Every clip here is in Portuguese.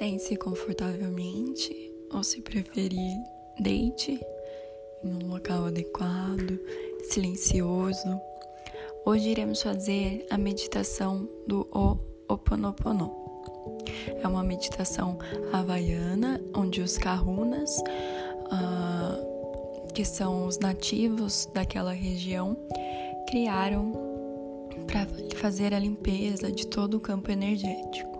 Sente-se confortavelmente ou, se preferir, deite em um local adequado, silencioso. Hoje iremos fazer a meditação do Ho'oponopono. É uma meditação havaiana onde os kahunas, uh, que são os nativos daquela região, criaram para fazer a limpeza de todo o campo energético.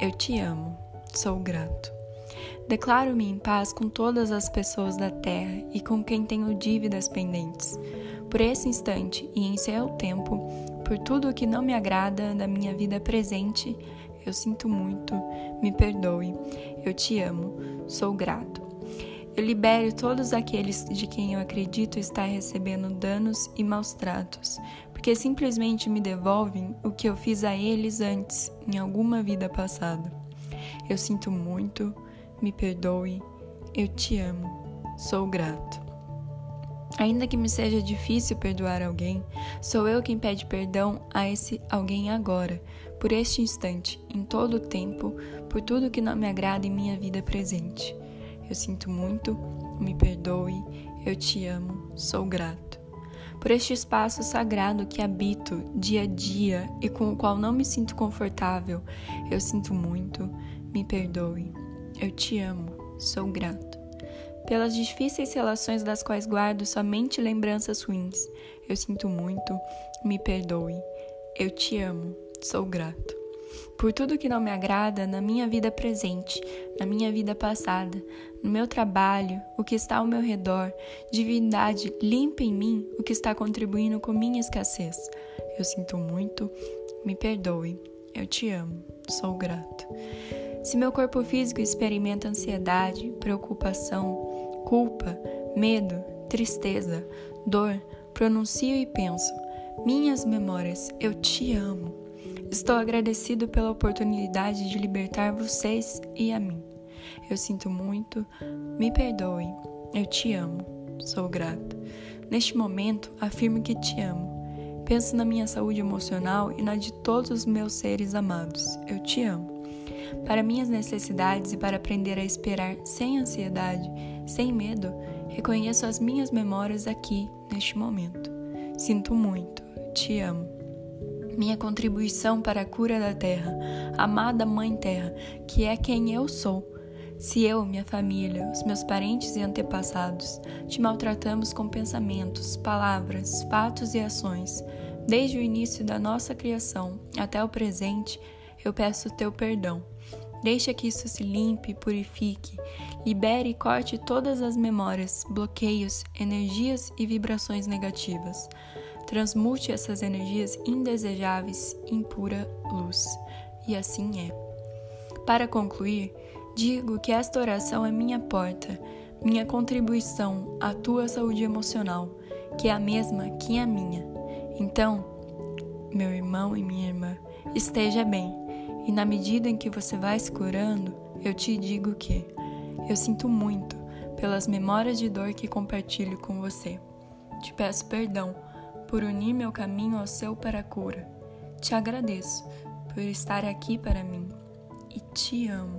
eu te amo, sou grato. Declaro-me em paz com todas as pessoas da terra e com quem tenho dívidas pendentes. Por esse instante e em seu tempo, por tudo o que não me agrada da minha vida presente, eu sinto muito, me perdoe, eu te amo, sou grato. Eu libero todos aqueles de quem eu acredito estar recebendo danos e maus tratos, porque simplesmente me devolvem o que eu fiz a eles antes, em alguma vida passada. Eu sinto muito, me perdoe, eu te amo, sou grato. Ainda que me seja difícil perdoar alguém, sou eu quem pede perdão a esse alguém agora, por este instante, em todo o tempo, por tudo que não me agrada em minha vida presente. Eu sinto muito, me perdoe, eu te amo, sou grato por este espaço sagrado que habito dia a dia e com o qual não me sinto confortável. Eu sinto muito, me perdoe. Eu te amo, sou grato. Pelas difíceis relações das quais guardo somente lembranças ruins. Eu sinto muito, me perdoe. Eu te amo, sou grato por tudo que não me agrada na minha vida presente, na minha vida passada, no meu trabalho, o que está ao meu redor. Divindade, limpa em mim o que está contribuindo com minha escassez. Eu sinto muito, me perdoe. Eu te amo, sou grato. Se meu corpo físico experimenta ansiedade, preocupação, culpa, medo, tristeza, dor, pronuncio e penso: minhas memórias, eu te amo. Estou agradecido pela oportunidade de libertar vocês e a mim. Eu sinto muito, me perdoe, eu te amo, sou grato. Neste momento, afirmo que te amo. Penso na minha saúde emocional e na de todos os meus seres amados. Eu te amo. Para minhas necessidades e para aprender a esperar sem ansiedade, sem medo, reconheço as minhas memórias aqui, neste momento. Sinto muito, te amo minha contribuição para a cura da terra, amada Mãe Terra, que é quem eu sou. Se eu, minha família, os meus parentes e antepassados te maltratamos com pensamentos, palavras, fatos e ações, desde o início da nossa criação até o presente, eu peço teu perdão. Deixa que isso se limpe, purifique, libere e corte todas as memórias, bloqueios, energias e vibrações negativas. Transmute essas energias indesejáveis em pura luz. E assim é. Para concluir, digo que esta oração é minha porta, minha contribuição à tua saúde emocional, que é a mesma que a minha. Então, meu irmão e minha irmã, esteja bem. E na medida em que você vai se curando, eu te digo que eu sinto muito pelas memórias de dor que compartilho com você. Te peço perdão por unir meu caminho ao seu para a cura. Te agradeço por estar aqui para mim e te amo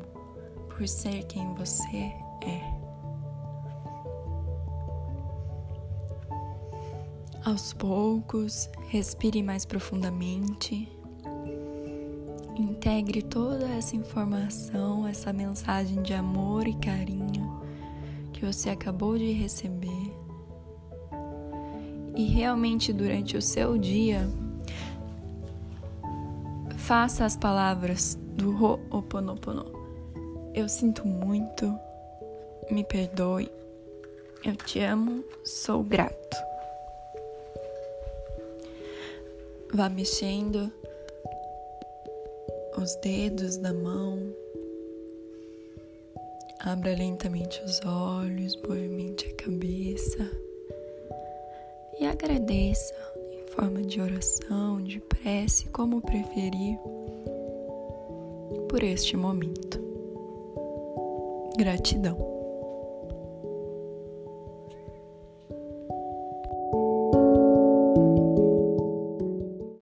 por ser quem você é. Aos poucos, respire mais profundamente. Integre toda essa informação, essa mensagem de amor e carinho que você acabou de receber. E realmente durante o seu dia, faça as palavras do Ho'oponopono. Eu sinto muito, me perdoe, eu te amo, sou grato. Vá mexendo os dedos da mão. Abra lentamente os olhos, movimente a cabeça e agradeça em forma de oração, de prece, como preferir, por este momento. Gratidão.